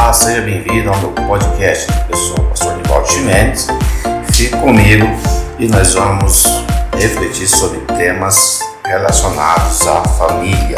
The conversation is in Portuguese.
Olá, seja bem-vindo ao meu podcast. Eu sou o pastor Nivaldo Chimenez. Fique comigo e nós vamos refletir sobre temas relacionados à família.